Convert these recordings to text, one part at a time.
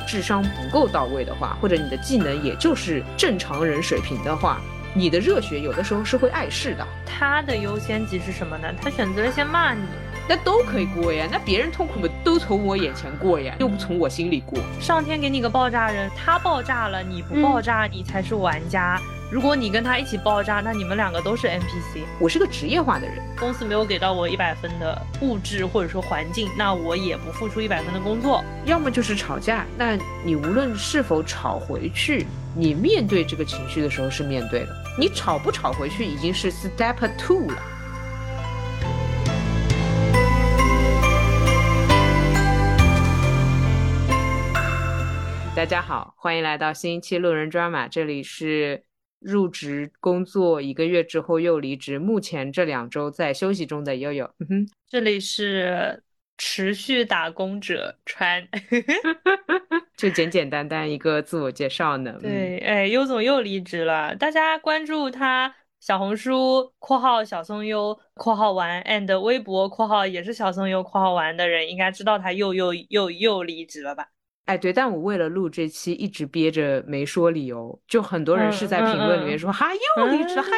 智商不够到位的话，或者你的技能也就是正常人水平的话，你的热血有的时候是会碍事的。他的优先级是什么呢？他选择了先骂你，那都可以过呀。那别人痛苦的都从我眼前过呀，又不从我心里过。上天给你个爆炸人，他爆炸了，你不爆炸，你才是玩家。如果你跟他一起爆炸，那你们两个都是 NPC。我是个职业化的人，公司没有给到我一百分的物质或者说环境，那我也不付出一百分的工作。要么就是吵架，那你无论是否吵回去，你面对这个情绪的时候是面对的。你吵不吵回去已经是 step two 了。大家好，欢迎来到新一期路人抓马，这里是。入职工作一个月之后又离职，目前这两周在休息中的悠悠，嗯哼这里是持续打工者川，就简简单单一个自我介绍呢。对，哎，优总又离职了，大家关注他小红书（括号小松优括号完 ）and 微博（括号也是小松优括号完）的人应该知道他又又又又离职了吧？哎，对，但我为了录这期一直憋着没说理由，就很多人是在评论里面说哈又离职，哈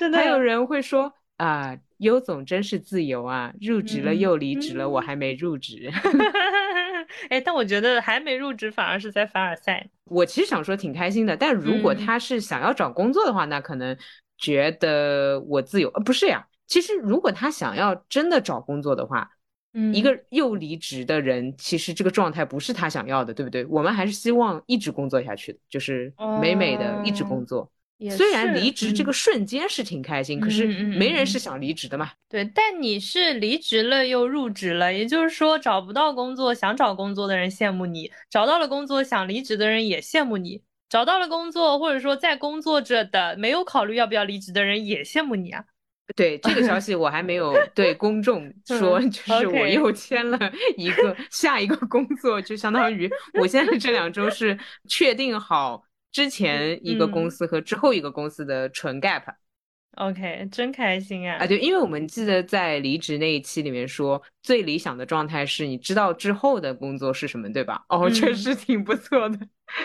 又，还有人会说啊，优总真是自由啊，入职了又离职了，我还没入职。哎，但我觉得还没入职反而是在凡尔赛。我其实想说挺开心的，但如果他是想要找工作的话，那可能觉得我自由，呃，不是呀。其实如果他想要真的找工作的话。一个又离职的人，其实这个状态不是他想要的，对不对？我们还是希望一直工作下去的，就是美美的一直工作。虽然离职这个瞬间是挺开心，可是没人是想离职的嘛。对，但你是离职了又入职了，也就是说找不到工作想找工作的人羡慕你，找到了工作想离职的人也羡慕你，找到了工作或者说在工作着的没有考虑要不要离职的人也羡慕你啊。对这个消 息我还没有对公众说，就是我又签了一个下一个工作，就相当于我现在这两周是确定好之前一个公司和之后一个公司的纯 gap。OK，真开心啊！啊，对，因为我们记得在离职那一期里面说，最理想的状态是你知道之后的工作是什么，对吧？哦，确实挺不错的，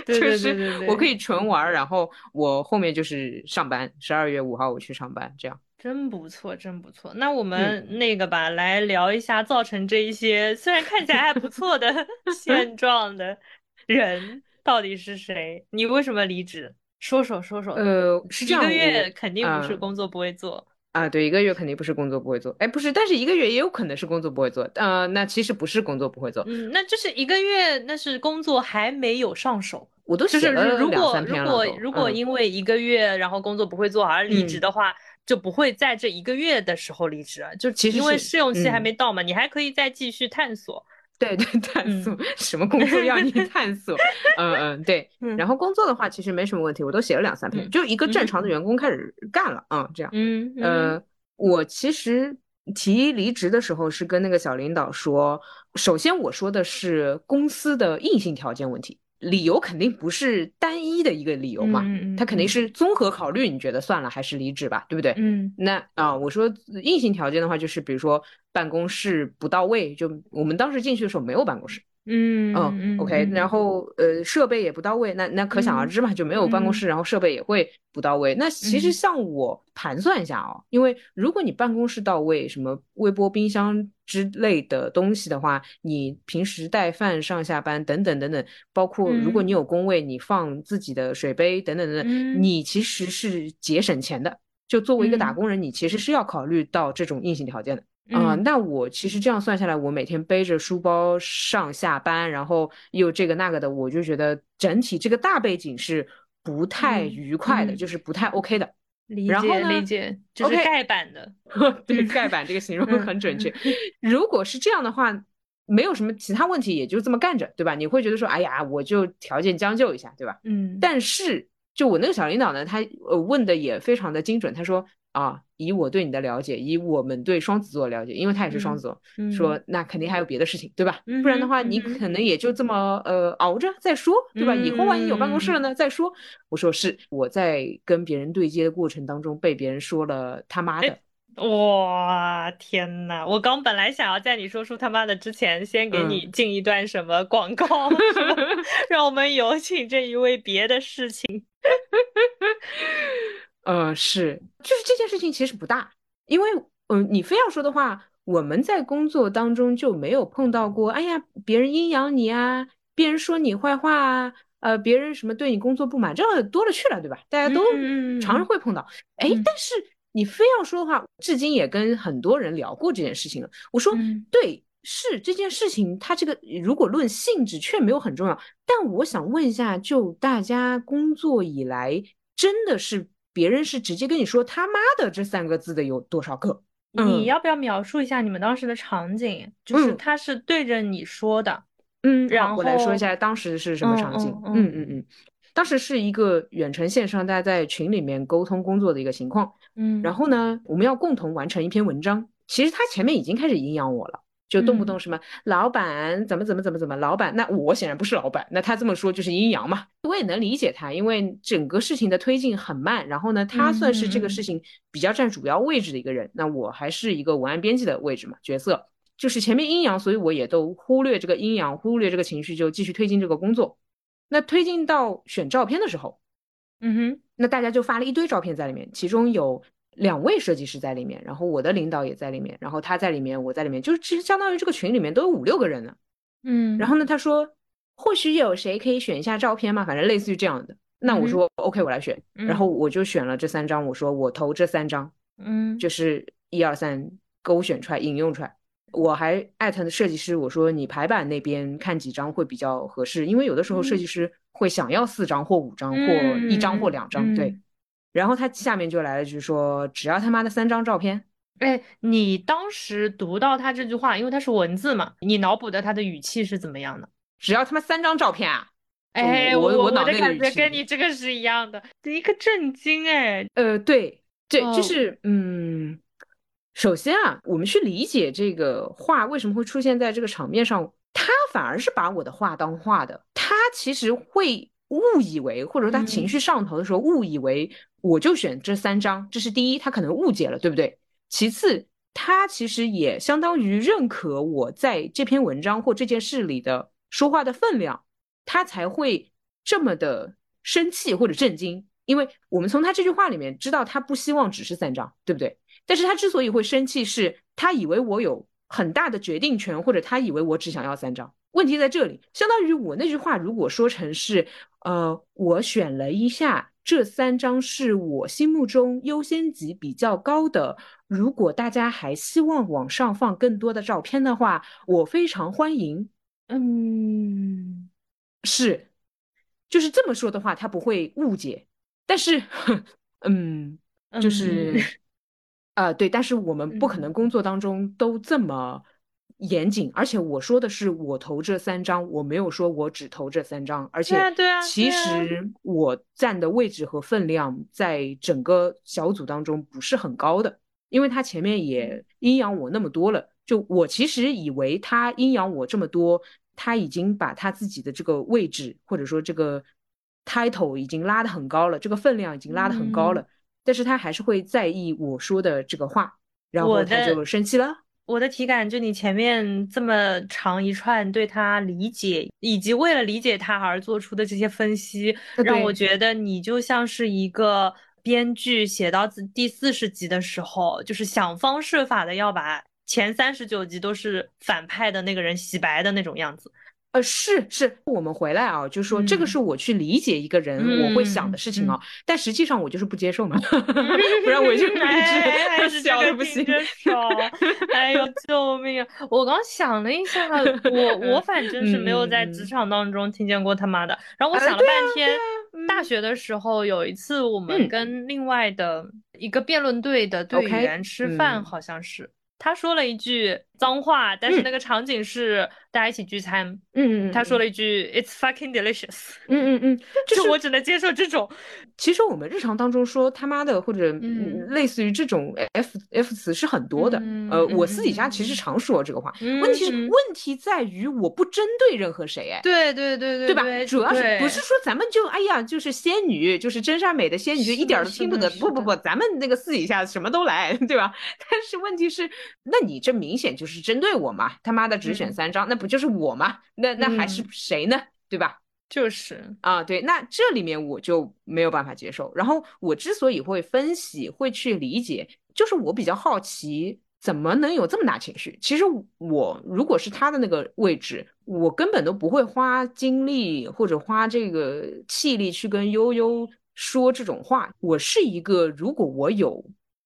确实我可以纯玩，然后我后面就是上班，十二月五号我去上班，这样。真不错，真不错。那我们那个吧，来聊一下造成这一些虽然看起来还不错的 现状的人到底是谁？你为什么离职？说说说说。呃，是这样，一个月肯定不是工作不会做啊。对，一个月肯定不是工作不会做。哎，不是，但是一个月也有可能是工作不会做。呃，那其实不是工作不会做。嗯，那就是一个月，那是工作还没有上手。我都写了两三篇了。如果如果如果因为一个月然后工作不会做而离职的话。就不会在这一个月的时候离职，就其实因为试用期还没到嘛，你还可以再继续探索。对对，探索什么工作要你 探索？嗯嗯，对。然后工作的话，其实没什么问题，我都写了两三篇，就一个正常的员工开始干了，嗯，这样。嗯呃，我其实提离职的时候是跟那个小领导说，首先我说的是公司的硬性条件问题。理由肯定不是单一的一个理由嘛，他肯定是综合考虑。你觉得算了，还是离职吧，对不对？嗯，那啊，我说硬性条件的话，就是比如说办公室不到位，就我们当时进去的时候没有办公室。嗯嗯，OK，然后呃设备也不到位，那那可想而知嘛，就没有办公室，然后设备也会不到位。那其实像我盘算一下哦，因为如果你办公室到位，什么微波、冰箱之类的东西的话，你平时带饭上下班等等等等，包括如果你有工位，你放自己的水杯等等等等，你其实是节省钱的。就作为一个打工人，你其实是要考虑到这种硬性条件的。啊，那我其实这样算下来，我每天背着书包上下班，然后又这个那个的，我就觉得整体这个大背景是不太愉快的，就是不太 OK 的。理解理解，就是盖板的。对，盖板这个形容很准确。如果是这样的话，没有什么其他问题，也就这么干着，对吧？你会觉得说，哎呀，我就条件将就一下，对吧？嗯。但是，就我那个小领导呢，他呃问的也非常的精准，他说。啊，以我对你的了解，以我们对双子座的了解，因为他也是双子座，说那肯定还有别的事情，对吧？不然的话，你可能也就这么呃熬着再说，对吧？以后万一有办公室了呢，再说。我说是我在跟别人对接的过程当中被别人说了他妈的，哇，天呐！我刚本来想要在你说出他妈的之前，先给你进一段什么广告，让我们有请这一位别的事情。呃，是，就是这件事情其实不大，因为，嗯，你非要说的话，我们在工作当中就没有碰到过，哎呀，别人阴阳你啊，别人说你坏话啊，呃，别人什么对你工作不满，这多了去了，对吧？大家都常常会碰到。哎，但是你非要说的话，至今也跟很多人聊过这件事情了。我说，对，是这件事情，它这个如果论性质，却没有很重要。但我想问一下，就大家工作以来，真的是？别人是直接跟你说“他妈的”这三个字的有多少个？你要不要描述一下你们当时的场景？就是他是对着你说的，嗯，然后我来说一下当时是什么场景。嗯嗯嗯，当时是一个远程线上，大家在群里面沟通工作的一个情况。嗯，然后呢，我们要共同完成一篇文章。其实他前面已经开始阴阳我了。就动不动什么老板怎么怎么怎么怎么老板，那我显然不是老板，那他这么说就是阴阳嘛。我也能理解他，因为整个事情的推进很慢，然后呢，他算是这个事情比较占主要位置的一个人，那我还是一个文案编辑的位置嘛，角色就是前面阴阳，所以我也都忽略这个阴阳，忽略这个情绪，就继续推进这个工作。那推进到选照片的时候，嗯哼，那大家就发了一堆照片在里面，其中有。两位设计师在里面，然后我的领导也在里面，然后他在里面，我在里面，就是其实相当于这个群里面都有五六个人呢。嗯，然后呢，他说或许有谁可以选一下照片嘛？反正类似于这样的。那我说 OK，我来选。然后我就选了这三张，我说我投这三张。嗯，就是一二三勾选出来引用出来。我还艾特设计师，我说你排版那边看几张会比较合适，因为有的时候设计师会想要四张或五张或一张或两张，对。然后他下面就来了句说：“只要他妈的三张照片。”哎，你当时读到他这句话，因为他是文字嘛，你脑补的他的语气是怎么样的？只要他妈三张照片啊！哎，我我的感觉跟你这个是一样的，一个震惊哎。呃，对对，就是嗯，首先啊，我们去理解这个话为什么会出现在这个场面上，他反而是把我的话当话的，他其实会。误以为，或者说他情绪上头的时候，误以为我就选这三张，这是第一，他可能误解了，对不对？其次，他其实也相当于认可我在这篇文章或这件事里的说话的分量，他才会这么的生气或者震惊。因为我们从他这句话里面知道，他不希望只是三张，对不对？但是他之所以会生气，是他以为我有很大的决定权，或者他以为我只想要三张。问题在这里，相当于我那句话如果说成是。呃，我选了一下，这三张是我心目中优先级比较高的。如果大家还希望往上放更多的照片的话，我非常欢迎。嗯，是，就是这么说的话，他不会误解。但是，嗯，就是，啊，对，但是我们不可能工作当中都这么。严谨，而且我说的是我投这三张，我没有说我只投这三张，而且其实我站的位置和分量在整个小组当中不是很高的，因为他前面也阴阳我那么多了，就我其实以为他阴阳我这么多，他已经把他自己的这个位置或者说这个 title 已经拉得很高了，这个分量已经拉得很高了，但是他还是会在意我说的这个话，然后他就生气了。我的体感，就你前面这么长一串对他理解，以及为了理解他而做出的这些分析，让我觉得你就像是一个编剧写到第四十集的时候，就是想方设法的要把前三十九集都是反派的那个人洗白的那种样子。呃，是是，我们回来啊，就说这个是我去理解一个人我会想的事情啊，但实际上我就是不接受嘛，不然我就 一直笑的不行。哎呦，救命啊！我刚想了一下，我我 反正是没有在职场当中听见过他妈的。然后我想了半天，大学的时候有一次，我们跟另外的一个辩论队的队员吃饭，好像是。他说了一句：“脏话，但是那个场景是大家一起聚餐，嗯嗯，他说了一句 "It's fucking delicious"，嗯嗯嗯，就是我只能接受这种。其实我们日常当中说他妈的或者类似于这种 f f 词是很多的，呃，我私底下其实常说这个话。问题是问题在于我不针对任何谁，哎，对对对对，对吧？主要是不是说咱们就哎呀就是仙女，就是真善美的仙女，就一点都听不得。不不不，咱们那个私底下什么都来，对吧？但是问题是，那你这明显就是针对我嘛？他妈的只选三张，那不就是我吗？那那还是谁呢？对吧？就是啊，对，那这里面我就没有办法接受。然后我之所以会分析，会去理解，就是我比较好奇，怎么能有这么大情绪？其实我如果是他的那个位置，我根本都不会花精力或者花这个气力去跟悠悠说这种话。我是一个，如果我有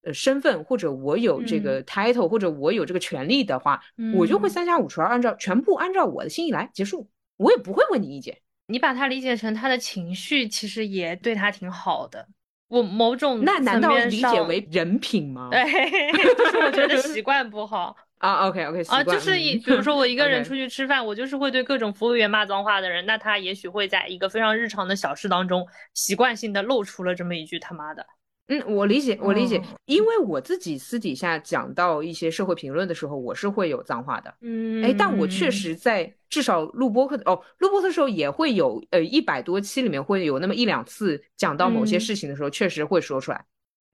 呃身份，或者我有这个 title，或者我有这个权利的话，我就会三下五除二，按照全部按照我的心意来结束，我也不会问你意见。你把他理解成他的情绪，其实也对他挺好的。我某种那难道理解为人品吗？对，就是我觉得习惯不好 啊。OK OK，啊，就是以比如说我一个人出去吃饭，我就是会对各种服务员骂脏话的人，那他也许会在一个非常日常的小事当中，习惯性的露出了这么一句他妈的。嗯，我理解，我理解，因为我自己私底下讲到一些社会评论的时候，我是会有脏话的。嗯，哎，但我确实在至少录播课哦，录播的时候也会有，呃，一百多期里面会有那么一两次讲到某些事情的时候，确实会说出来。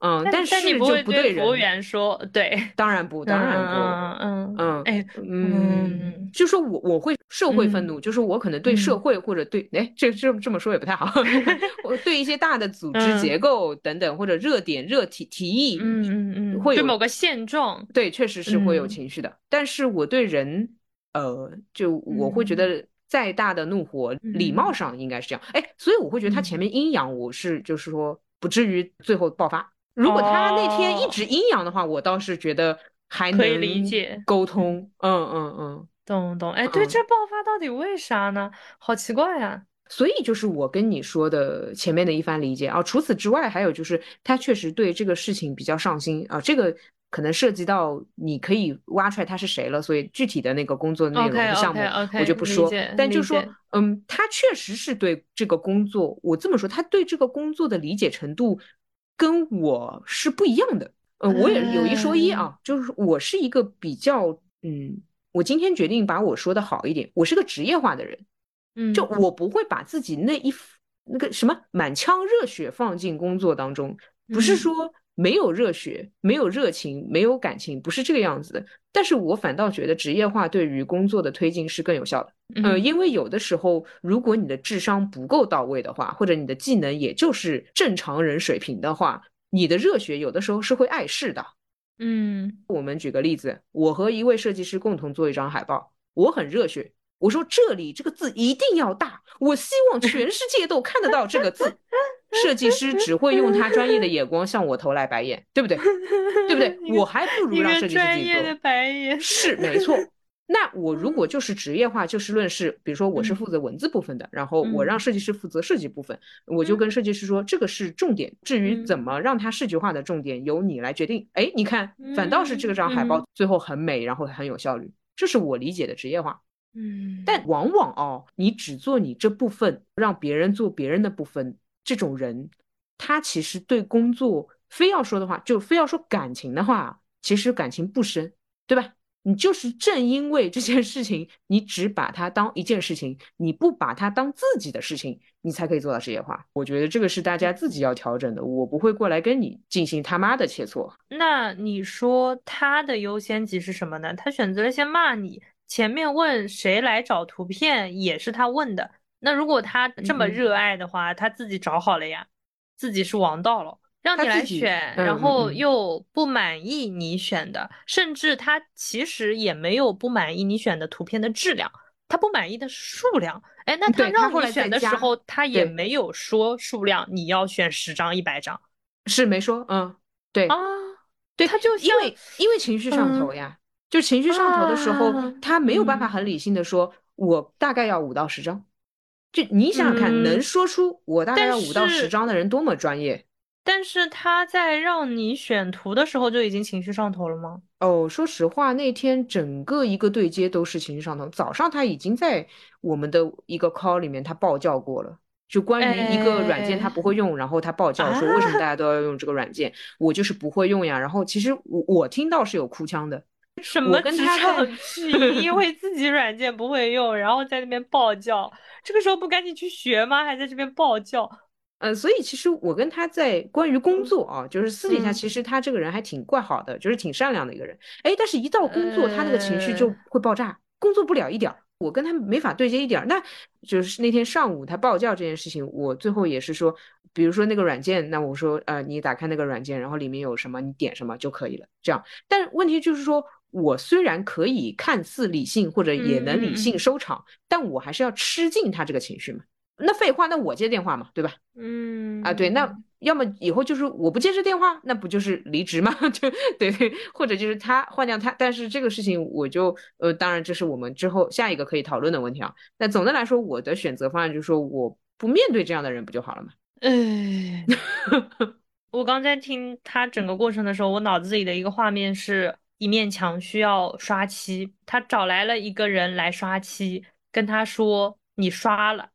嗯，但是你不会对服务员说，对，当然不，当然不，嗯嗯哎嗯，就说我我会社会愤怒，就是我可能对社会或者对，哎，这这这么说也不太好，我对一些大的组织结构等等或者热点热提提议，嗯嗯嗯，会有某个现状，对，确实是会有情绪的。但是我对人，呃，就我会觉得再大的怒火，礼貌上应该是这样，哎，所以我会觉得他前面阴阳，我是就是说不至于最后爆发。如果他那天一直阴阳的话，我倒是觉得还能理解沟通。嗯嗯嗯，懂懂。哎，对，这爆发到底为啥呢？好奇怪呀。所以就是我跟你说的前面的一番理解啊。除此之外，还有就是他确实对这个事情比较上心啊。这个可能涉及到你可以挖出来他是谁了，所以具体的那个工作内容的项目我就不说。但就说，嗯，他确实是对这个工作，我这么说，他对这个工作的理解程度。跟我是不一样的，呃，我也有一说一啊，就是我是一个比较，嗯，我今天决定把我说的好一点，我是个职业化的人，嗯，就我不会把自己那一那个什么满腔热血放进工作当中，不是说。没有热血，没有热情，没有感情，不是这个样子的。但是我反倒觉得职业化对于工作的推进是更有效的。嗯，因为有的时候，如果你的智商不够到位的话，或者你的技能也就是正常人水平的话，你的热血有的时候是会碍事的。嗯，我们举个例子，我和一位设计师共同做一张海报，我很热血，我说这里这个字一定要大，我希望全世界都看得到这个字。设计师只会用他专业的眼光向我投来白眼，对不对？对不对？我还不如让设计师自己做。白眼是没错。那我如果就是职业化，就事论事，比如说我是负责文字部分的，然后我让设计师负责设计部分，我就跟设计师说这个是重点，至于怎么让它视觉化的重点由你来决定。哎，你看，反倒是这个张海报最后很美，然后很有效率，这是我理解的职业化。嗯，但往往哦，你只做你这部分，让别人做别人的部分。这种人，他其实对工作非要说的话，就非要说感情的话，其实感情不深，对吧？你就是正因为这件事情，你只把它当一件事情，你不把它当自己的事情，你才可以做到职业化。我觉得这个是大家自己要调整的，我不会过来跟你进行他妈的切磋。那你说他的优先级是什么呢？他选择了先骂你，前面问谁来找图片也是他问的。那如果他这么热爱的话，他自己找好了呀，自己是王道了，让你来选，然后又不满意你选的，甚至他其实也没有不满意你选的图片的质量，他不满意的是数量。哎，那他让你选的时候，他也没有说数量，你要选十张、一百张，是没说，嗯，对啊，对，他就因为因为情绪上头呀，就情绪上头的时候，他没有办法很理性的说，我大概要五到十张。就你想想看，能说出我大概要五到十张的人多么专业？但是他在让你选图的时候就已经情绪上头了吗？哦，说实话，那天整个一个对接都是情绪上头。早上他已经在我们的一个 call 里面他爆叫过了，就关于一个软件他不会用，然后他爆叫说为什么大家都要用这个软件，我就是不会用呀。然后其实我我听到是有哭腔的，什么职场质疑，因为自己软件不会用，然后在那边爆叫，这个时候不赶紧去学吗？还在这边爆叫。呃，所以其实我跟他在关于工作啊，就是私底下，其实他这个人还挺怪好的，就是挺善良的一个人。哎，但是一到工作，他那个情绪就会爆炸，工作不了一点儿，我跟他没法对接一点儿。那就是那天上午他暴叫这件事情，我最后也是说，比如说那个软件，那我说，呃，你打开那个软件，然后里面有什么，你点什么就可以了。这样，但问题就是说，我虽然可以看似理性，或者也能理性收场，但我还是要吃进他这个情绪嘛。那废话，那我接电话嘛，对吧？嗯啊，对，那要么以后就是我不接这电话，那不就是离职吗？就对对，或者就是他换掉他，但是这个事情我就呃，当然这是我们之后下一个可以讨论的问题啊。那总的来说，我的选择方案就是说，我不面对这样的人不就好了吗？哎，我刚在听他整个过程的时候，我脑子里的一个画面是一面墙需要刷漆，他找来了一个人来刷漆，跟他说你刷了。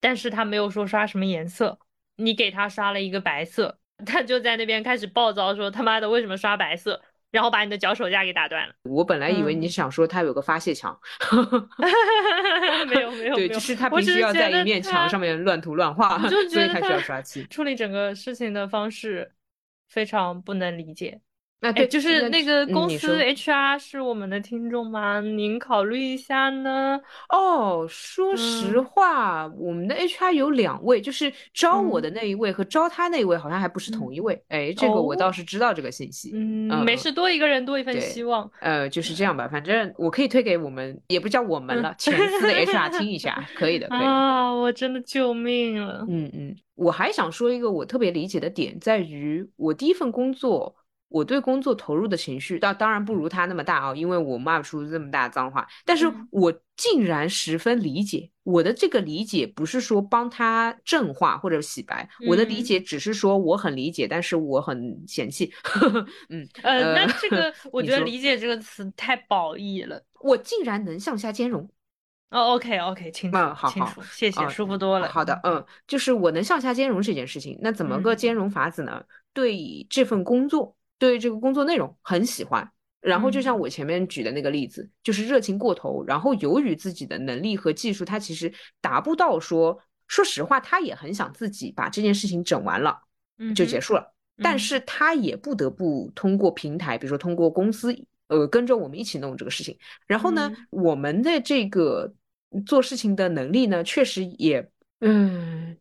但是他没有说刷什么颜色，你给他刷了一个白色，他就在那边开始暴躁，说他妈的为什么刷白色，然后把你的脚手架给打断了。我本来以为你想说他有个发泄墙 没有没有，对，就是他必须要在一面墙上面乱涂乱画，所以他需要刷漆。处理整个事情的方式非常不能理解。那对，就是那个公司 HR 是我们的听众吗？您考虑一下呢。哦，说实话，我们的 HR 有两位，就是招我的那一位和招他那一位好像还不是同一位。哎，这个我倒是知道这个信息。嗯，没事，多一个人多一份希望。呃，就是这样吧，反正我可以推给我们，也不叫我们了，前司的 HR 听一下，可以的，可以。啊，我真的救命了。嗯嗯，我还想说一个我特别理解的点，在于我第一份工作。我对工作投入的情绪，当当然不如他那么大啊，因为我骂不出这么大脏话。但是我竟然十分理解，我的这个理解不是说帮他正化或者洗白，我的理解只是说我很理解，但是我很嫌弃。嗯呃，那这个 我觉得“理解”这个词太褒义了。我竟然能向下兼容。哦，OK OK，清楚，清楚，谢谢，舒服多了。好的，嗯，就是我能向下兼容这件事情，那怎么个兼容法子呢？对这份工作。对这个工作内容很喜欢，然后就像我前面举的那个例子，就是热情过头，然后由于自己的能力和技术，他其实达不到说，说实话，他也很想自己把这件事情整完了，就结束了，但是他也不得不通过平台，比如说通过公司，呃，跟着我们一起弄这个事情，然后呢，我们的这个做事情的能力呢，确实也，嗯。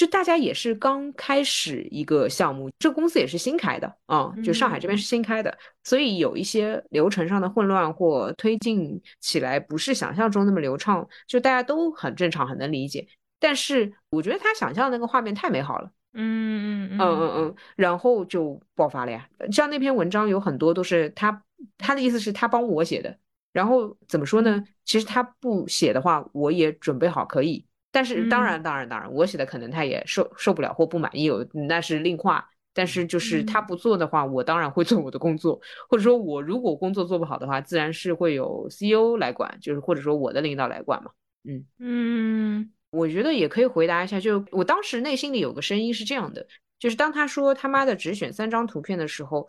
就大家也是刚开始一个项目，这公司也是新开的啊，就上海这边是新开的，所以有一些流程上的混乱或推进起来不是想象中那么流畅，就大家都很正常，很能理解。但是我觉得他想象的那个画面太美好了，嗯嗯嗯嗯嗯，然后就爆发了呀。像那篇文章有很多都是他，他的意思是他帮我写的，然后怎么说呢？其实他不写的话，我也准备好可以。但是当然，当然，当然，我写的可能他也受受不了或不满意，有那是另话。但是就是他不做的话，我当然会做我的工作，或者说我如果工作做不好的话，自然是会有 CEO 来管，就是或者说我的领导来管嘛。嗯嗯，我觉得也可以回答一下，就我当时内心里有个声音是这样的，就是当他说他妈的只选三张图片的时候。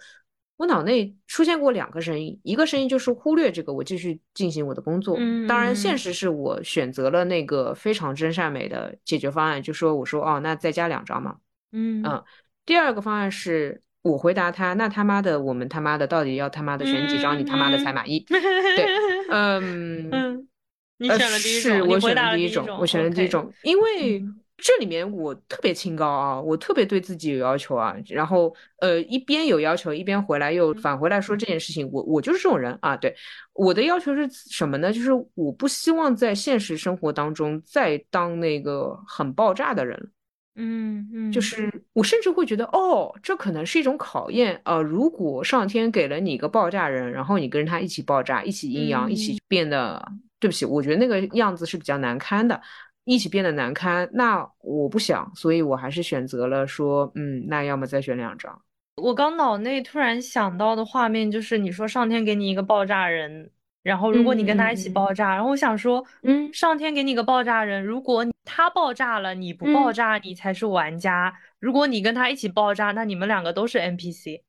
我脑内出现过两个声音，一个声音就是忽略这个，我继续进行我的工作。当然，现实是我选择了那个非常真善美的解决方案，就说我说哦，那再加两张嘛。嗯嗯。第二个方案是我回答他，那他妈的，我们他妈的到底要他妈的选几张，你他妈的才满意？对，嗯 嗯。你选了第一种，我选了第一种，我选了第一种，因为。这里面我特别清高啊，我特别对自己有要求啊，然后呃一边有要求，一边回来又返回来说这件事情，我我就是这种人啊。对，我的要求是什么呢？就是我不希望在现实生活当中再当那个很爆炸的人。嗯嗯，就是我甚至会觉得，哦，这可能是一种考验啊。如果上天给了你一个爆炸人，然后你跟他一起爆炸，一起阴阳，一起变得，对不起，我觉得那个样子是比较难堪的。一起变得难堪，那我不想，所以我还是选择了说，嗯，那要么再选两张。我刚脑内突然想到的画面就是你说上天给你一个爆炸人，然后如果你跟他一起爆炸，然后我想说，嗯，上天给你个爆炸人，如果他爆炸了，你不爆炸，你才是玩家；如果你跟他一起爆炸，那你们两个都是 NPC。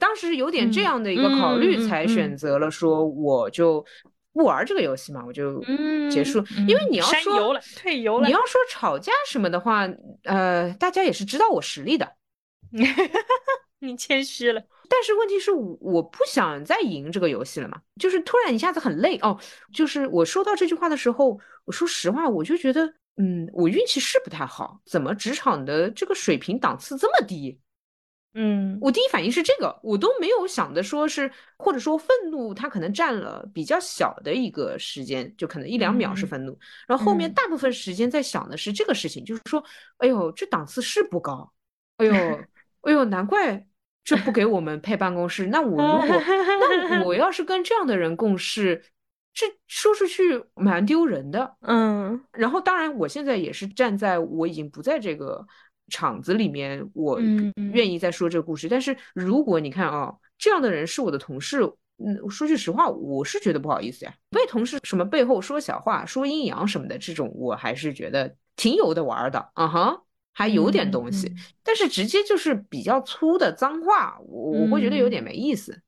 当时有点这样的一个考虑，才选择了说我就不玩这个游戏嘛，我就结束。因为你要说退游了，你要说吵架什么的话，呃，大家也是知道我实力的。你谦虚了，但是问题是，我不想再赢这个游戏了嘛。就是突然一下子很累哦。就是我说到这句话的时候，我说实话，我就觉得，嗯，我运气是不太好。怎么职场的这个水平档次这么低？嗯，我第一反应是这个，我都没有想的说是，或者说愤怒，它可能占了比较小的一个时间，就可能一两秒是愤怒，然后后面大部分时间在想的是这个事情，就是说，哎呦，这档次是不高，哎呦，哎呦，难怪。这不给我们配办公室，那我如果那我 要是跟这样的人共事，这说出去蛮丢人的。嗯，然后当然我现在也是站在我已经不在这个场子里面，我愿意再说这个故事。但是如果你看啊，这样的人是我的同事，嗯，说句实话，我是觉得不好意思呀，被同事什么背后说小话、说阴阳什么的，这种我还是觉得挺有的玩的。啊哈。还有点东西，但是直接就是比较粗的脏话，我我会觉得有点没意思。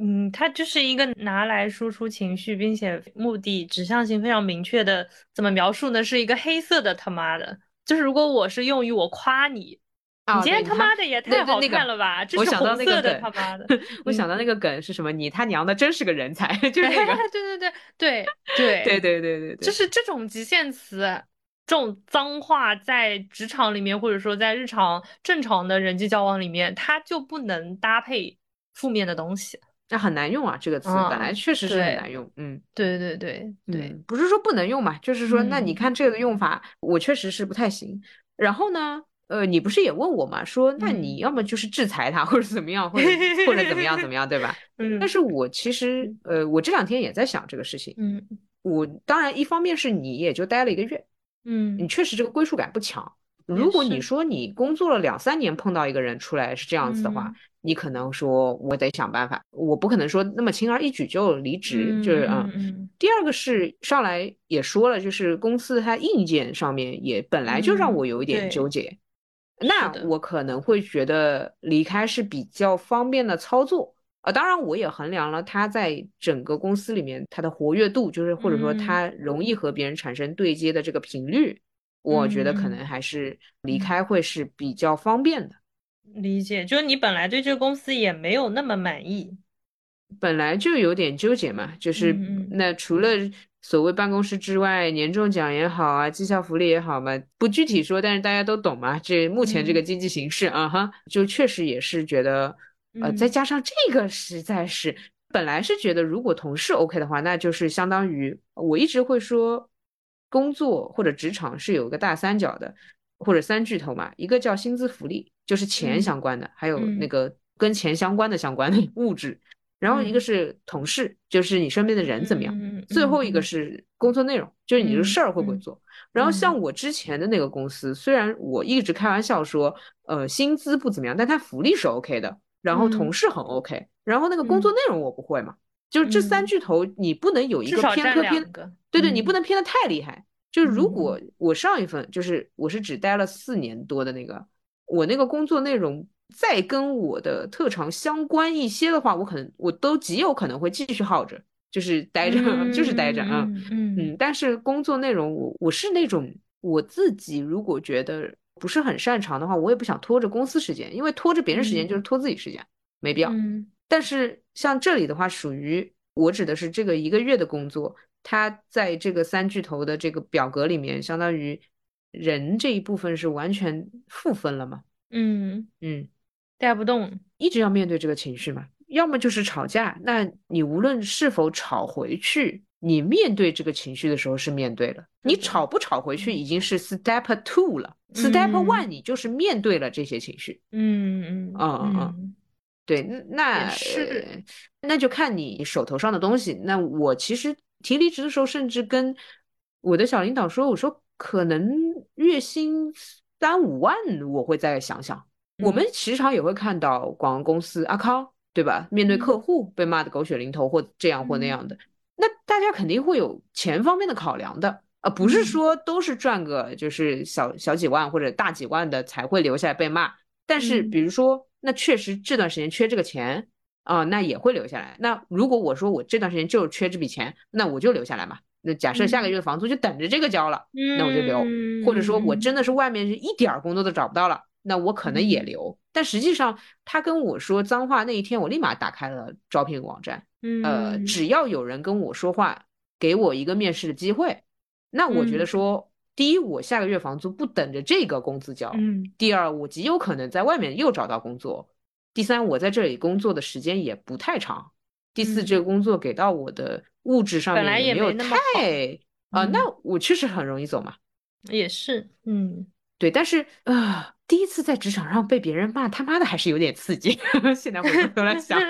嗯，他就是一个拿来输出情绪，并且目的指向性非常明确的，怎么描述呢？是一个黑色的他妈的，就是如果我是用于我夸你，你今天他妈的也太好看了吧？这是红色的他妈的。我想到那个梗是什么？你他娘的真是个人才，就是那个。对对对对对对对对对对，就是这种极限词。这种脏话在职场里面，或者说在日常正常的人际交往里面，它就不能搭配负面的东西，那很难用啊。这个词本来确实是很难用。嗯，对对对对，不是说不能用嘛，就是说，那你看这个用法，我确实是不太行。然后呢，呃，你不是也问我嘛，说那你要么就是制裁他，或者怎么样，或者或者怎么样怎么样，对吧？嗯。但是我其实，呃，我这两天也在想这个事情。嗯。我当然一方面是你也就待了一个月。嗯，你确实这个归属感不强。如果你说你工作了两三年碰到一个人出来是这样子的话，你可能说我得想办法，我不可能说那么轻而易举就离职，就是啊。第二个是上来也说了，就是公司它硬件上面也本来就让我有一点纠结，那我可能会觉得离开是比较方便的操作。啊，当然我也衡量了他在整个公司里面他的活跃度，就是或者说他容易和别人产生对接的这个频率，我觉得可能还是离开会是比较方便的。理解，就是你本来对这个公司也没有那么满意，本来就有点纠结嘛。就是那除了所谓办公室之外，年终奖也好啊，绩效福利也好嘛，不具体说，但是大家都懂嘛。这目前这个经济形势啊哈，就确实也是觉得。呃，再加上这个，实在是本来是觉得，如果同事 OK 的话，那就是相当于我一直会说，工作或者职场是有一个大三角的，或者三巨头嘛，一个叫薪资福利，就是钱相关的，还有那个跟钱相关的相关的 物质，然后一个是同事，就是你身边的人怎么样，最后一个是工作内容，就是你的事儿会不会做。然后像我之前的那个公司，虽然我一直开玩笑说，呃，薪资不怎么样，但它福利是 OK 的。然后同事很 OK，然后那个工作内容我不会嘛，就是这三巨头你不能有一个偏科偏，对对，你不能偏的太厉害。就是如果我上一份就是我是只待了四年多的那个，我那个工作内容再跟我的特长相关一些的话，我可能我都极有可能会继续耗着，就是待着，就是待着啊，嗯嗯。但是工作内容我我是那种我自己如果觉得。不是很擅长的话，我也不想拖着公司时间，因为拖着别人时间就是拖自己时间，没必要。但是像这里的话，属于我指的是这个一个月的工作，它在这个三巨头的这个表格里面，相当于人这一部分是完全负分了嘛？嗯嗯，带不动，一直要面对这个情绪嘛？要么就是吵架，那你无论是否吵回去。你面对这个情绪的时候是面对了，你吵不吵回去已经是 step two 了，step one 你就是面对了这些情绪。嗯嗯嗯嗯，对，那是那就看你手头上的东西。那我其实提离职的时候，甚至跟我的小领导说，我说可能月薪三五万，我会再想想。我们时常也会看到广告公司阿康，对吧？面对客户被骂的狗血淋头或这样或那样的，那大家肯定会有钱方面的考量的，呃，不是说都是赚个就是小小几万或者大几万的才会留下来被骂。但是比如说，那确实这段时间缺这个钱啊，那也会留下来。那如果我说我这段时间就是缺这笔钱，那我就留下来嘛。那假设下个月的房租就等着这个交了，那我就留。或者说我真的是外面是一点工作都找不到了。那我可能也留，但实际上他跟我说脏话那一天，我立马打开了招聘网站。呃，只要有人跟我说话，给我一个面试的机会，那我觉得说，第一，我下个月房租不等着这个工资交；第二，我极有可能在外面又找到工作；第三，我在这里工作的时间也不太长；第四，这个工作给到我的物质上面也没有太啊，那我确实很容易走嘛。也是，嗯，对，但是啊。第一次在职场上被别人骂他妈的还是有点刺激，现在回过头来想，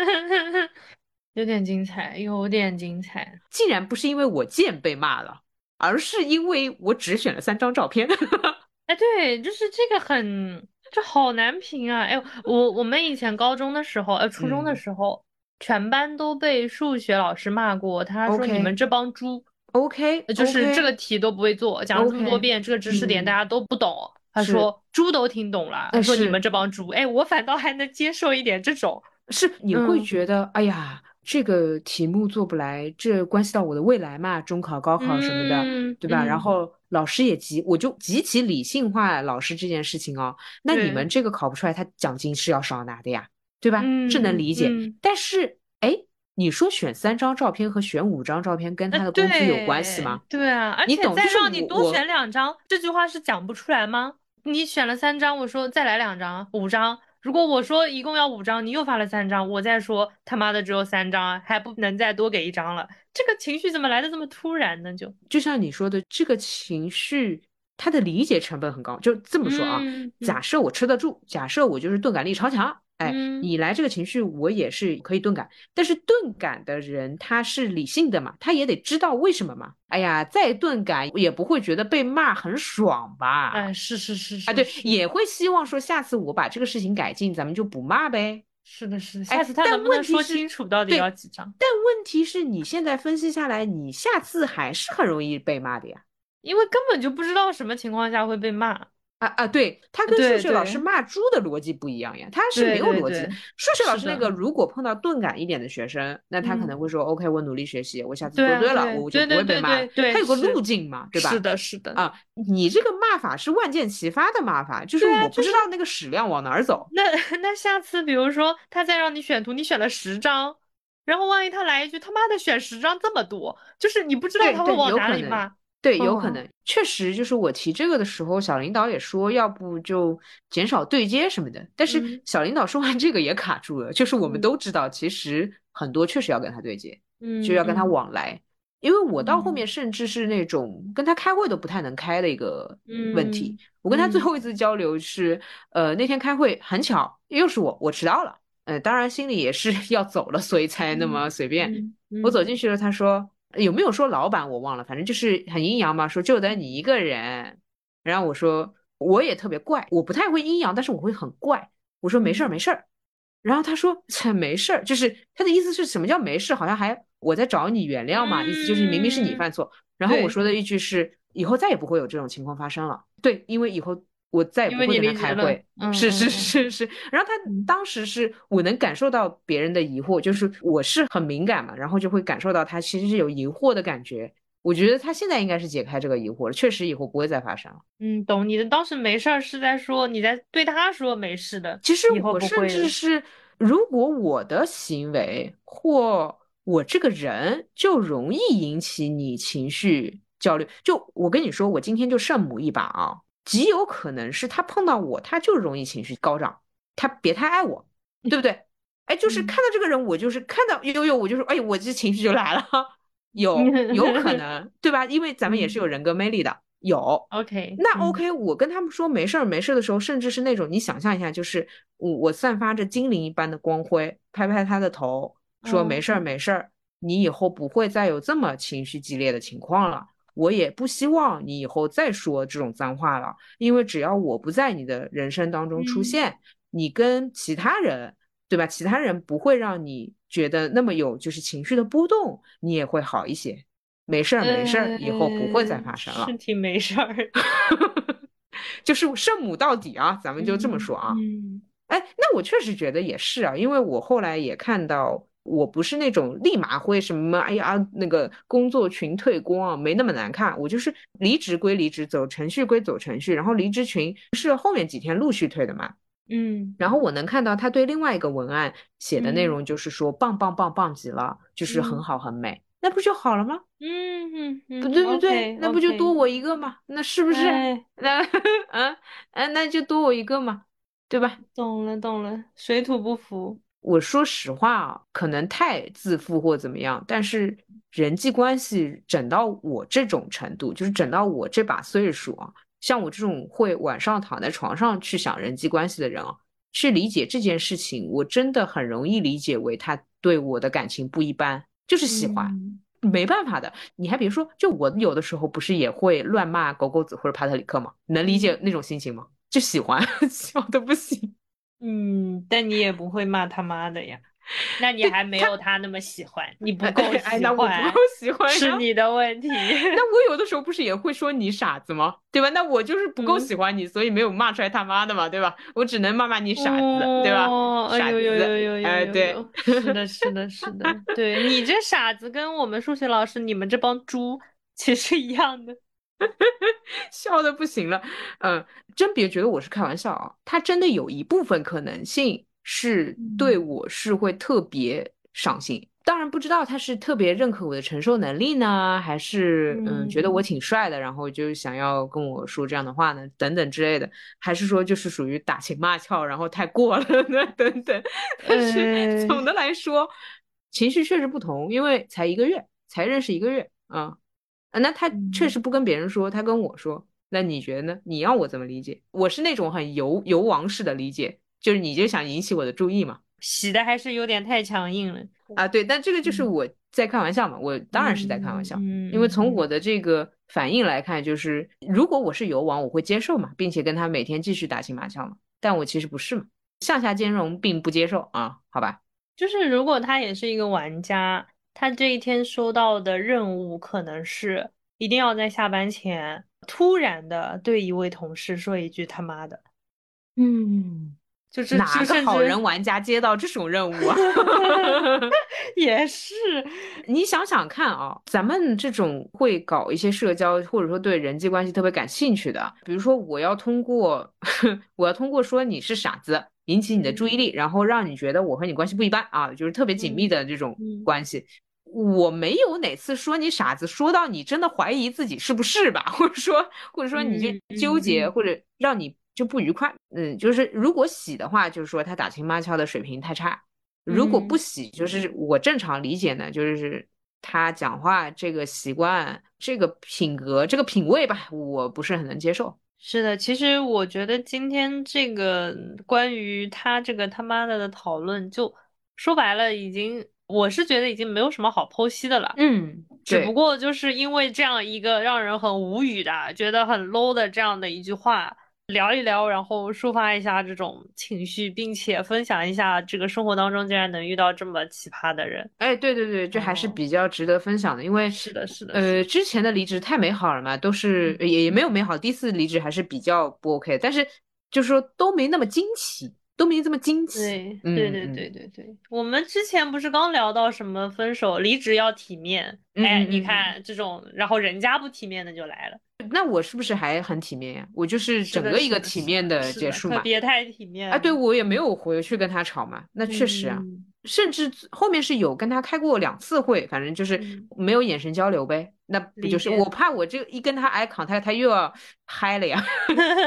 有点精彩，有点精彩。竟然不是因为我贱被骂了，而是因为我只选了三张照片。哎，对，就是这个很，这好难评啊。哎，我我们以前高中的时候，呃，初中的时候，全班都被数学老师骂过，他说你们这帮猪。OK，就是这个题都不会做，讲了这么多遍，这个知识点大家都不懂。他说猪都听懂了，他说你们这帮猪，哎，我反倒还能接受一点这种，是你会觉得，哎呀，这个题目做不来，这关系到我的未来嘛，中考、高考什么的，对吧？然后老师也极，我就极其理性化老师这件事情哦。那你们这个考不出来，他奖金是要少拿的呀，对吧？这能理解。但是，哎，你说选三张照片和选五张照片跟他的工资有关系吗？对啊，而且再让你多选两张，这句话是讲不出来吗？你选了三张，我说再来两张，五张。如果我说一共要五张，你又发了三张，我再说他妈的只有三张，还不能再多给一张了。这个情绪怎么来的这么突然呢？就就像你说的，这个情绪它的理解成本很高。就这么说啊，假设我吃得住，假设我就是钝感力超强。哎，你来这个情绪，我也是可以钝感，但是钝感的人他是理性的嘛，他也得知道为什么嘛。哎呀，再钝感也不会觉得被骂很爽吧？哎，是是是是，啊对，也会希望说下次我把这个事情改进，咱们就不骂呗。是的，是的，下次他能不能说清楚到底要几张？但问题是你现在分析下来，你下次还是很容易被骂的呀，因为根本就不知道什么情况下会被骂。啊啊，对他跟数学老师骂猪的逻辑不一样呀，他是没有逻辑。数学老师那个如果碰到钝感一点的学生，那他可能会说，OK，我努力学习，我下次做对了，我就不会被骂。他有个路径嘛，对吧？是的，是的。啊，你这个骂法是万箭齐发的骂法，就是我不知道那个矢量往哪儿走。那 那下次比如说他再让你选图，你选了十张，然后万一他来一句他妈的选十张这么多，就是你不知道他会往哪里骂。对，有可能，确实就是我提这个的时候，小领导也说，要不就减少对接什么的。但是小领导说完这个也卡住了，就是我们都知道，其实很多确实要跟他对接，嗯，就要跟他往来。因为我到后面甚至是那种跟他开会都不太能开的一个问题。我跟他最后一次交流是，呃，那天开会很巧，又是我，我迟到了，呃，当然心里也是 要走了，所以才那么随便。我走进去了，他说。有没有说老板我忘了，反正就是很阴阳嘛，说就得你一个人。然后我说我也特别怪，我不太会阴阳，但是我会很怪。我说没事儿没事儿。然后他说没事儿，就是他的意思是什么叫没事？好像还我在找你原谅嘛，意思就是明明是你犯错。然后我说的一句是以后再也不会有这种情况发生了。对，因为以后。我再也不会跟他开会，是是是是。然后他当时是我能感受到别人的疑惑，就是我是很敏感嘛，然后就会感受到他其实是有疑惑的感觉。我觉得他现在应该是解开这个疑惑了，确实以后不会再发生了。嗯，懂你的。当时没事儿是在说你在对他说没事的，其实我甚至是如果我的行为或我这个人就容易引起你情绪焦虑。就我跟你说，我今天就圣母一把啊。极有可能是他碰到我，他就容易情绪高涨，他别太爱我，对不对？哎，就是看到这个人，我就是看到悠悠，我就说，哎，我这情绪就来了，有有可能，对吧？因为咱们也是有人格魅力的，有。OK，那 OK，我跟他们说没事儿没事儿的时候，甚至是那种你想象一下，就是我我散发着精灵一般的光辉，拍拍他的头，说没事儿没事儿，你以后不会再有这么情绪激烈的情况了。我也不希望你以后再说这种脏话了，因为只要我不在你的人生当中出现，你跟其他人，对吧？其他人不会让你觉得那么有就是情绪的波动，你也会好一些。没事儿，没事儿，以后不会再发生了。是挺没事儿，就是圣母到底啊，咱们就这么说啊。嗯，哎，那我确实觉得也是啊，因为我后来也看到。我不是那种立马会什么，哎呀，那个工作群退工啊，没那么难看。我就是离职归离职，走程序归走程序，然后离职群是后面几天陆续退的嘛。嗯，然后我能看到他对另外一个文案写的内容，就是说棒棒棒棒极了，就是很好很美，那不就好了吗？嗯嗯嗯，不对不对，那不就多我一个吗？那是不是？那嗯嗯，那就多我一个嘛，对吧？懂了懂了，水土不服。我说实话啊，可能太自负或怎么样，但是人际关系整到我这种程度，就是整到我这把岁数啊，像我这种会晚上躺在床上去想人际关系的人啊，去理解这件事情，我真的很容易理解为他对我的感情不一般，就是喜欢，没办法的。你还别说，就我有的时候不是也会乱骂狗狗子或者帕特里克吗？能理解那种心情吗？就喜欢，笑的不行。嗯，但你也不会骂他妈的呀，那你还没有他那么喜欢，你不够喜欢，那我不够喜欢是你的问题。那 我有的时候不是也会说你傻子吗？对吧？那我就是不够喜欢你，所以没有骂出来他妈的嘛，对吧？我只能骂骂你傻子，对吧？傻子，哎，对，是的，是的，是的，对你这傻子跟我们数学老师你们这帮猪其实一样的。笑的不行了，嗯，真别觉得我是开玩笑啊，他真的有一部分可能性是对我是会特别上心，当然不知道他是特别认可我的承受能力呢，还是嗯觉得我挺帅的，然后就想要跟我说这样的话呢，等等之类的，还是说就是属于打情骂俏，然后太过了呢，等等。但是总的来说，情绪确实不同，因为才一个月，才认识一个月啊。啊，那他确实不跟别人说，他跟我说，那你觉得呢？你要我怎么理解？我是那种很游游王式的理解，就是你就想引起我的注意嘛？洗的还是有点太强硬了啊！对，但这个就是我在开玩笑嘛，我当然是在开玩笑，因为从我的这个反应来看，就是如果我是游王，我会接受嘛，并且跟他每天继续打情骂俏嘛，但我其实不是嘛，向下兼容并不接受啊，好吧？就是如果他也是一个玩家。他这一天收到的任务可能是一定要在下班前突然的对一位同事说一句他妈的，嗯，就是哪个好人玩家接到这种任务啊？也是，你想想看啊，咱们这种会搞一些社交或者说对人际关系特别感兴趣的，比如说我要通过 我要通过说你是傻子。引起你的注意力，然后让你觉得我和你关系不一般啊，就是特别紧密的这种关系。我没有哪次说你傻子，说到你真的怀疑自己是不是吧，或者说或者说你就纠结，或者让你就不愉快。嗯，就是如果喜的话，就是说他打情骂俏的水平太差；如果不喜，就是我正常理解呢，就是他讲话这个习惯、这个品格、这个品味吧，我不是很能接受。是的，其实我觉得今天这个关于他这个他妈的的讨论，就说白了，已经我是觉得已经没有什么好剖析的了。嗯，只不过就是因为这样一个让人很无语的、觉得很 low 的这样的一句话。聊一聊，然后抒发一下这种情绪，并且分享一下这个生活当中竟然能遇到这么奇葩的人。哎，对对对，这还是比较值得分享的，因为是的，是的，呃，之前的离职太美好了嘛，都是也也没有美好。第一次离职还是比较不 OK，但是就是说都没那么惊奇，都没这么惊奇。对，对对对对对。我们之前不是刚聊到什么分手离职要体面？哎，你看这种，然后人家不体面的就来了。那我是不是还很体面呀？我就是整个一个体面的结束嘛，别太体面啊！对我也没有回去跟他吵嘛，那确实啊，甚至后面是有跟他开过两次会，反正就是没有眼神交流呗。那不就是我怕我这一跟他 eye contact，他又要嗨了呀？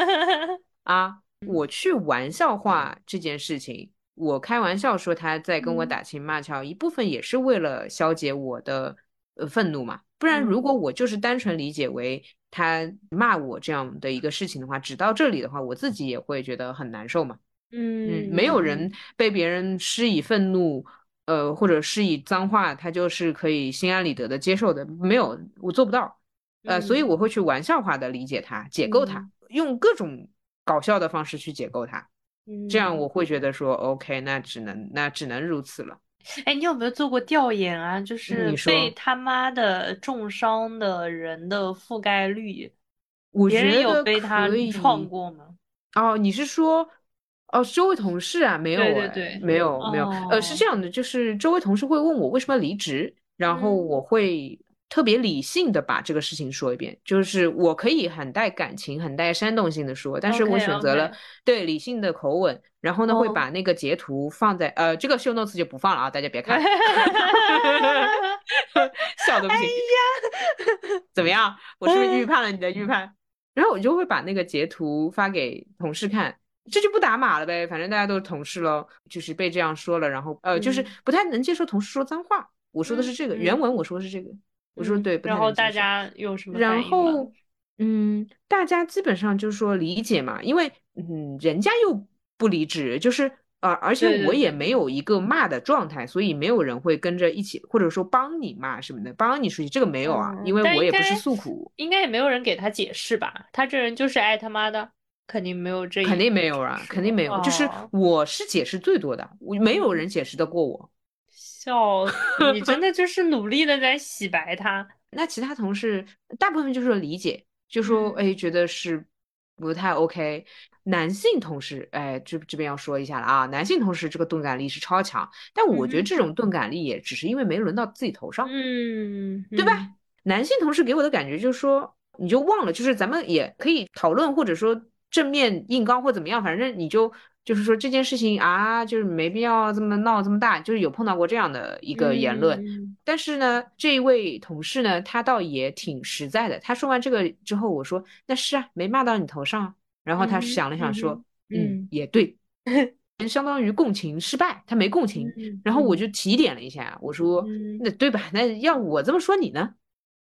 啊，我去玩笑话这件事情，我开玩笑说他在跟我打情骂俏，一部分也是为了消解我的呃愤怒嘛。不然，如果我就是单纯理解为他骂我这样的一个事情的话，只到这里的话，我自己也会觉得很难受嘛。嗯，没有人被别人施以愤怒，呃，或者施以脏话，他就是可以心安理得的接受的。没有，我做不到。呃，所以我会去玩笑化的理解他，解构他，用各种搞笑的方式去解构他，这样我会觉得说，OK，那只能那只能如此了。哎，你有没有做过调研啊？就是被他妈的重伤的人的覆盖率，别人有被他创过吗？哦，你是说，哦，周围同事啊？没有，对对对，没有没有。呃，是这样的，就是周围同事会问我为什么要离职，然后我会。特别理性的把这个事情说一遍，就是我可以很带感情、很带煽动性的说，但是我选择了对理性的口吻，然后呢会把那个截图放在呃这个秀 notes 就不放了啊，大家别看，笑的不行。怎么样？我是不是预判了你的预判？然后我就会把那个截图发给同事看，这就不打码了呗，反正大家都是同事喽，就是被这样说了，然后呃就是不太能接受同事说脏话，我说的是这个原文，我说的是这个。我说对，然后大家有什么然后，嗯，大家基本上就是说理解嘛，因为嗯，人家又不离职，就是呃，而且我也没有一个骂的状态，所以没有人会跟着一起，或者说帮你骂什么的，帮你出去，这个没有啊，因为我也不是诉苦，应该也没有人给他解释吧？他这人就是爱他妈的，肯定没有这，肯定没有啊，肯定没有，就是我是解释最多的，我没有人解释得过我。笑，你真的就是 努力的在洗白他。那其他同事大部分就是理解，就说哎，觉得是不太 OK。男性同事，哎，这这边要说一下了啊，男性同事这个钝感力是超强，但我觉得这种钝感力也只是因为没轮到自己头上，嗯，对吧？男性同事给我的感觉就是说，你就忘了，就是咱们也可以讨论，或者说正面硬刚或怎么样，反正你就。就是说这件事情啊，就是没必要这么闹这么大，就是有碰到过这样的一个言论。但是呢，这一位同事呢，他倒也挺实在的。他说完这个之后，我说那是啊，没骂到你头上。然后他想了想说，嗯，也对，相当于共情失败，他没共情。然后我就提点了一下，我说那对吧？那要我这么说你呢？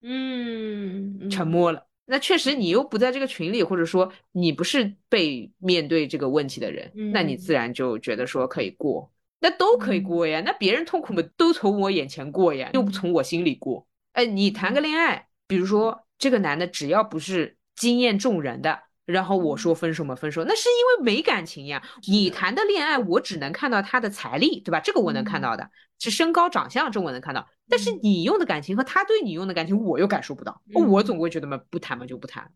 嗯，沉默了。那确实，你又不在这个群里，或者说你不是被面对这个问题的人，那你自然就觉得说可以过，那都可以过呀。那别人痛苦嘛都从我眼前过呀，又不从我心里过。哎，你谈个恋爱，比如说这个男的只要不是惊艳众人的。然后我说分手嘛，分手，那是因为没感情呀。你谈的恋爱，我只能看到他的财力，对吧？这个我能看到的，是身高长相，这我能看到。但是你用的感情和他对你用的感情，我又感受不到。我总归觉得嘛，不谈嘛就不谈。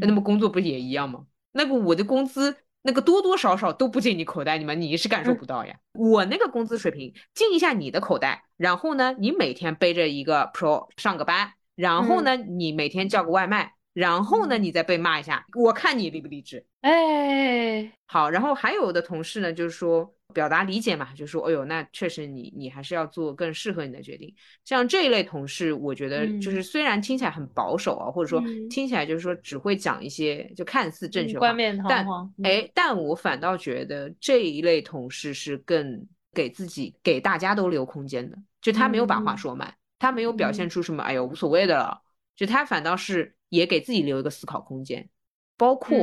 那么工作不也一样吗？那个我的工资，那个多多少少都不进你口袋里面，你是感受不到呀。我那个工资水平进一下你的口袋，然后呢，你每天背着一个 Pro 上个班，然后呢，你每天叫个外卖。然后呢，你再被骂一下，我看你理不理智。哎，好，然后还有的同事呢，就是说表达理解嘛，就说，哎呦，那确实你你还是要做更适合你的决定。像这一类同事，我觉得就是。虽然听起来很保守啊，或者说听起来就是说只会讲一些就看似正确话，但哎，但我反倒觉得这一类同事是更给自己给大家都留空间的，就他没有把话说满，他没有表现出什么，哎呦无所谓的了，就他反倒是。也给自己留一个思考空间，包括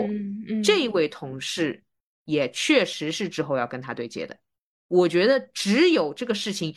这一位同事也确实是之后要跟他对接的。我觉得只有这个事情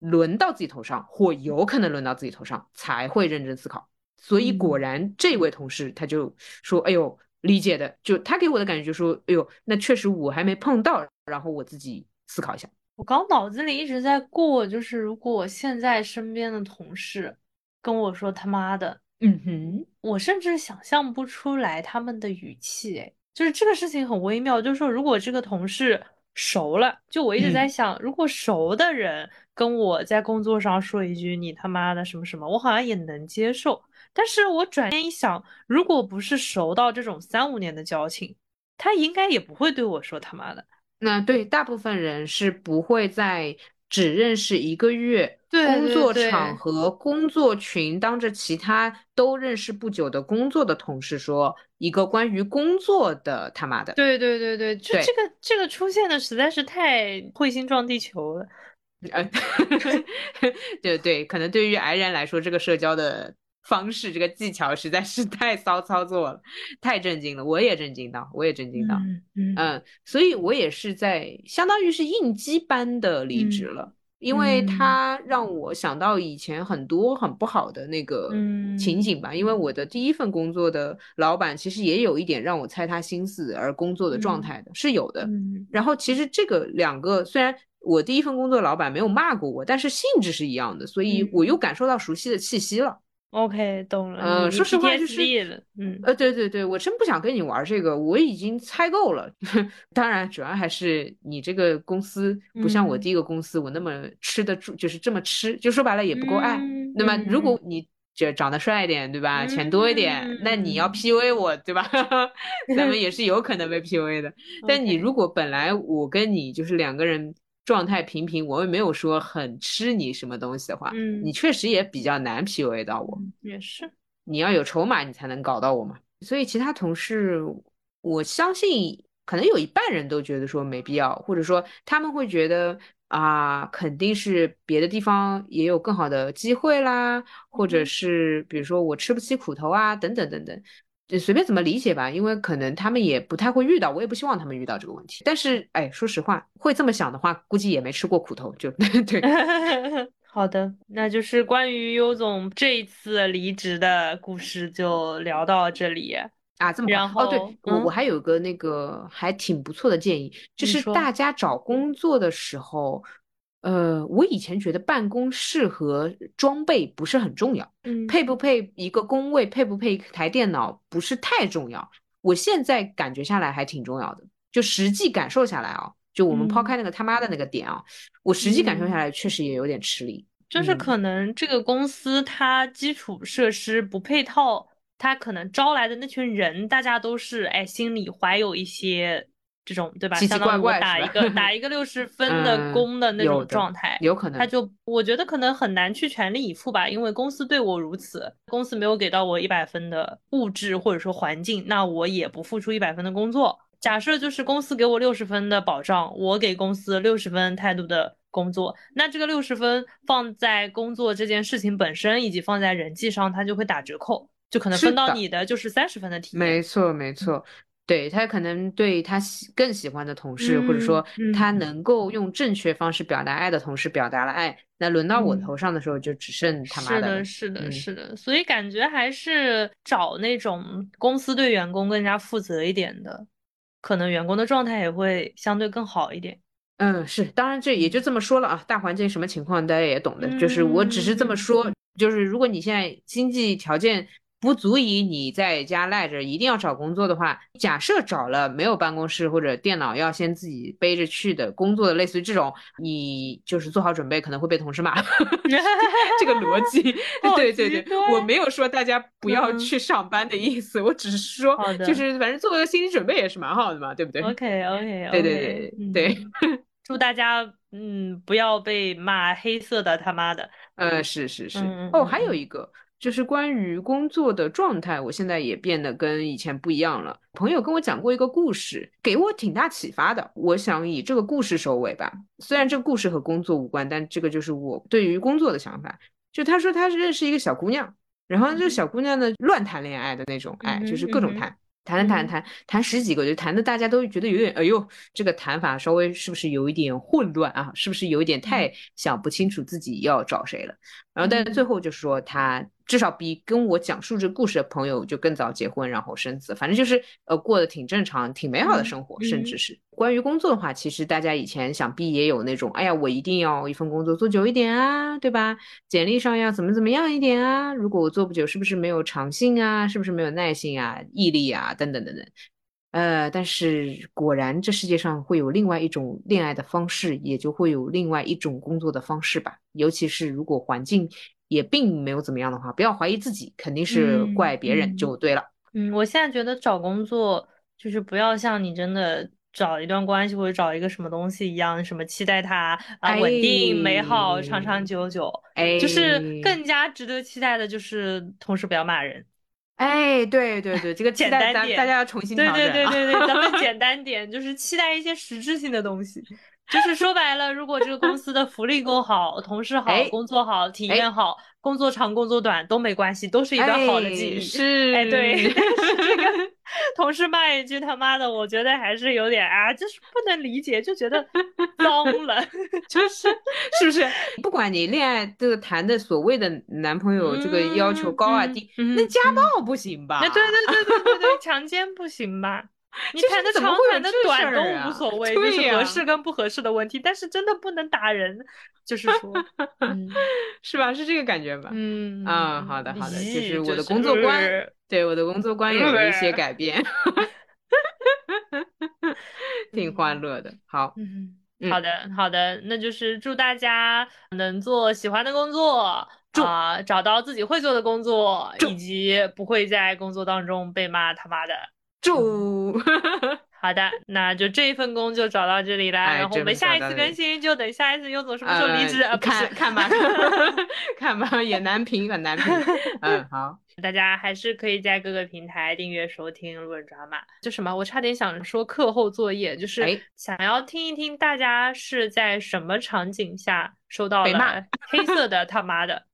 轮到自己头上，或有可能轮到自己头上，才会认真思考。所以果然，这位同事他就说：“哎呦，理解的。”就他给我的感觉就说：“哎呦，那确实我还没碰到，然后我自己思考一下。”我刚脑子里一直在过，就是如果我现在身边的同事跟我说他妈的。嗯哼，我甚至想象不出来他们的语气，哎，就是这个事情很微妙。就是说，如果这个同事熟了，就我一直在想，如果熟的人跟我在工作上说一句“你他妈的什么什么”，我好像也能接受。但是我转念一想，如果不是熟到这种三五年的交情，他应该也不会对我说他妈的。那对大部分人是不会在。只认识一个月，工作场合、工作群，当着其他都认识不久的工作的同事说一个关于工作的他妈的。对对对对，就这个这个出现的实在是太彗星撞地球了。呃，对对，可能对于癌人来说，这个社交的方式、这个技巧实在是太骚操作了，太震惊了，我也震惊到，我也震惊到。嗯嗯，所以我也是在相当于是应激般的离职了。因为它让我想到以前很多很不好的那个情景吧。因为我的第一份工作的老板其实也有一点让我猜他心思而工作的状态的，是有的。然后其实这个两个虽然我第一份工作老板没有骂过我，但是性质是一样的，所以我又感受到熟悉的气息了。OK，懂了。嗯，说实话就是，嗯，呃，对对对，我真不想跟你玩这个，我已经猜够了。当然，主要还是你这个公司不像我第一个公司，我那么吃得住，就是这么吃，就说白了也不够爱。那么，如果你这长得帅一点，对吧？钱多一点，那你要 PUA 我，对吧？咱们也是有可能被 PUA 的。但你如果本来我跟你就是两个人。状态平平，我也没有说很吃你什么东西的话，嗯，你确实也比较难 PUA 到我，也是，你要有筹码，你才能搞到我嘛。所以其他同事，我相信可能有一半人都觉得说没必要，或者说他们会觉得啊，肯定是别的地方也有更好的机会啦，或者是比如说我吃不起苦头啊，等等等等。就随便怎么理解吧，因为可能他们也不太会遇到，我也不希望他们遇到这个问题。但是，哎，说实话，会这么想的话，估计也没吃过苦头。就 对，好的，那就是关于优总这一次离职的故事就聊到这里啊。这么然后哦，对我我还有个那个还挺不错的建议，就是大家找工作的时候。呃，我以前觉得办公室和装备不是很重要，嗯，配不配一个工位，配不配一台电脑不是太重要。我现在感觉下来还挺重要的，就实际感受下来啊，就我们抛开那个他妈的那个点啊，我实际感受下来确实也有点吃力。就是可能这个公司它基础设施不配套，它可能招来的那群人，大家都是哎心里怀有一些。这种对吧？相当于我打一个打一个六十 分的工的那种状态，有可能他就我觉得可能很难去全力以赴吧，因为公司对我如此，公司没有给到我一百分的物质或者说环境，那我也不付出一百分的工作。假设就是公司给我六十分的保障，我给公司六十分态度的工作，那这个六十分放在工作这件事情本身以及放在人际上，它就会打折扣，就可能分到你的就是三十分的体验。没错，没错。对他可能对他喜更喜欢的同事，或者说他能够用正确方式表达爱的同事表达了爱，那轮到我头上的时候就只剩他妈的。是的，是的，是的。所以感觉还是找那种公司对员工更加负责一点的，可能员工的状态也会相对更好一点。嗯，是，当然这也就这么说了啊，大环境什么情况大家也懂的，就是我只是这么说，就是如果你现在经济条件。不足以你在家赖着，一定要找工作的话，假设找了没有办公室或者电脑要先自己背着去的工作的，类似于这种，你就是做好准备可能会被同事骂。这个逻辑，对对对，我没有说大家不要去上班的意思，我只是说，就是反正做个心理准备也是蛮好的嘛，对不对？OK OK，对对对对，祝大家嗯不要被骂黑色的他妈的。呃，是是是，哦，还有一个。就是关于工作的状态，我现在也变得跟以前不一样了。朋友跟我讲过一个故事，给我挺大启发的。我想以这个故事收尾吧。虽然这个故事和工作无关，但这个就是我对于工作的想法。就他说他是认识一个小姑娘，然后这个小姑娘呢乱谈恋爱的那种，哎，就是各种谈。谈谈谈谈十几个，就谈的大家都觉得有点，哎呦，这个谈法稍微是不是有一点混乱啊？是不是有一点太想不清楚自己要找谁了？然后，但是最后就是说他。至少比跟我讲述这故事的朋友就更早结婚，然后生子，反正就是呃过得挺正常、挺美好的生活。甚至是关于工作的话，其实大家以前想必也有那种，哎呀，我一定要一份工作做久一点啊，对吧？简历上要怎么怎么样一点啊？如果我做不久，是不是没有长性啊？是不是没有耐性啊、毅力啊？等等等等。呃，但是果然这世界上会有另外一种恋爱的方式，也就会有另外一种工作的方式吧。尤其是如果环境。也并没有怎么样的话，不要怀疑自己，肯定是怪别人就对了。嗯，我现在觉得找工作就是不要像你真的找一段关系或者找一个什么东西一样，什么期待它啊稳定、美好、长长久久。哎，就是更加值得期待的就是同时不要骂人。哎，对对对，这个简单点，大家要重新对对对对对，咱们简 单点，就是期待一些实质性的东西。就是说白了，如果这个公司的福利够好，同事好，工作好，体验好，工作长工作短都没关系，都是一段好的记忆。是，哎，对。这个 同事骂一句他妈的，我觉得还是有点啊，就是不能理解，就觉得脏了，就是是不是？不管你恋爱这个谈的所谓的男朋友这个要求高啊低，那家暴不行吧？对对对对对对，强奸不行吧？你谈的长谈的短都无所谓，就是合适跟不合适的问题，但是真的不能打人，就是 说，是吧？是这个感觉吧？嗯啊，好的好的，就是我的工作观，对我的工作观有了一些改变，挺欢乐的。好，嗯好的好的，那就是祝大家能做喜欢的工作，啊，找到自己会做的工作，以及不会在工作当中被骂他妈的。祝 好的，那就这一份工就找到这里啦。然后我们下一次更新就等下一次优总什么时候离职啊？看看吧，看吧，也难评，很难评。嗯，好，大家还是可以在各个平台订阅收听《路人抓马》。就什么，我差点想说课后作业，就是想要听一听大家是在什么场景下收到了黑色的他妈的。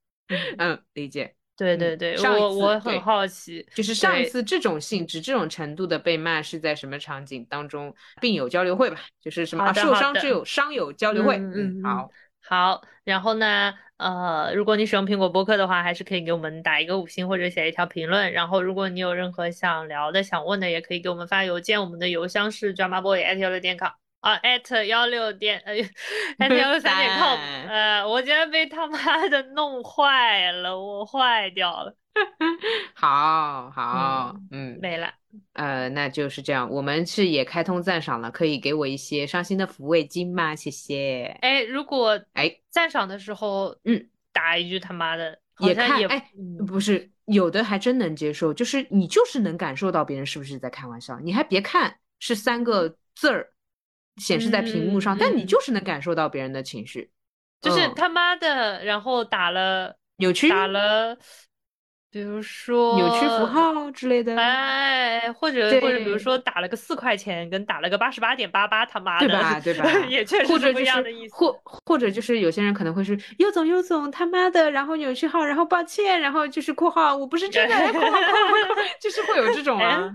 嗯，理解。对对对，我我很好奇，就是上一次这种性质、这种程度的被骂是在什么场景当中？病友交流会吧，就是什么受伤之友伤友交流会。嗯，好，好。然后呢，呃，如果你使用苹果播客的话，还是可以给我们打一个五星或者写一条评论。然后，如果你有任何想聊的、想问的，也可以给我们发邮件，我们的邮箱是 dramaboy@ 点 com。啊，at 幺六点呃，at 幺六三点 com，呃，我竟然被他妈的弄坏了，我坏掉了。好好，嗯，没了。呃，那就是这样，我们是也开通赞赏了，可以给我一些伤心的抚慰金吗？谢谢。哎，如果哎赞赏的时候，嗯，打一句他妈的，也看哎，不是有的还真能接受，就是你就是能感受到别人是不是在开玩笑，你还别看是三个字儿。显示在屏幕上，但你就是能感受到别人的情绪，就是他妈的，然后打了扭曲，打了，比如说扭曲符号之类的，哎，或者或者比如说打了个四块钱，跟打了个八十八点八八，他妈的，对吧？对吧？也确实是不一样的意思。或或者就是有些人可能会是尤总尤总他妈的，然后扭曲号，然后抱歉，然后就是括号，我不是真的，括号括号，就是会有这种啊。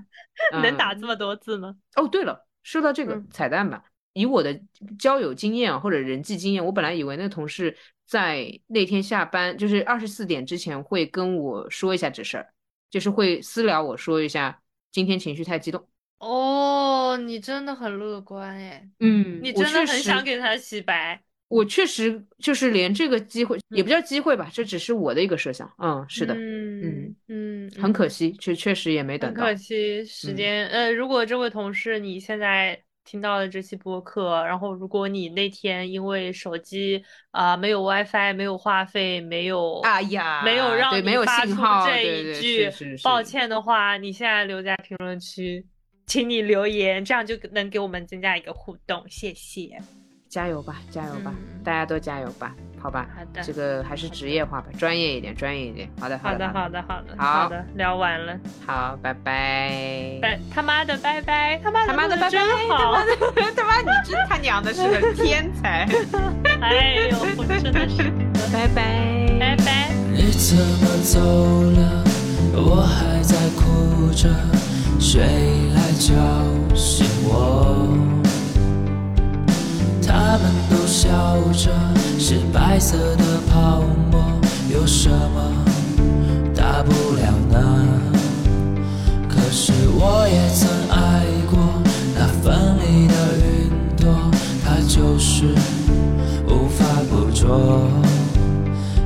能打这么多字吗？哦，对了。说到这个彩蛋吧，以我的交友经验或者人际经验，我本来以为那同事在那天下班，就是二十四点之前会跟我说一下这事儿，就是会私聊我说一下今天情绪太激动。哦，你真的很乐观哎，嗯，你真的很想给他洗白。我确实就是连这个机会也不叫机会吧，这只是我的一个设想。嗯，是的，嗯嗯嗯，很可惜，确确实也没等到。可惜时间，呃，如果这位同事你现在听到了这期播客，然后如果你那天因为手机啊没有 WiFi、没有话费、没有哎呀，没有让你发出这一句抱歉的话，你现在留在评论区，请你留言，这样就能给我们增加一个互动，谢谢。加油吧，加油吧，大家都加油吧，好吧。好的，这个还是职业化吧，专业一点，专业一点。好的，好的，好的，好的，好的，聊完了，好，拜拜。拜他妈的拜拜，他妈他妈的拜拜，他妈的他妈你真他娘的是个 天才。哎呦，我真的是，拜拜，拜拜。你怎么走了？我还在哭着，谁来叫醒我？他们都笑着，是白色的泡沫，有什么大不了呢？可是我也曾爱过，那锋利的云朵，它就是无法捕捉。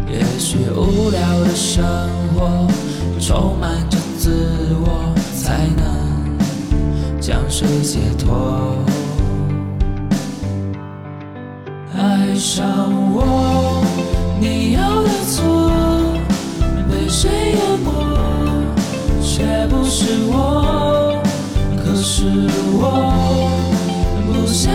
也许无聊的生活，充满着自我，才能将谁解脱。上我，你要的错，被谁淹没，却不是我。可是我不想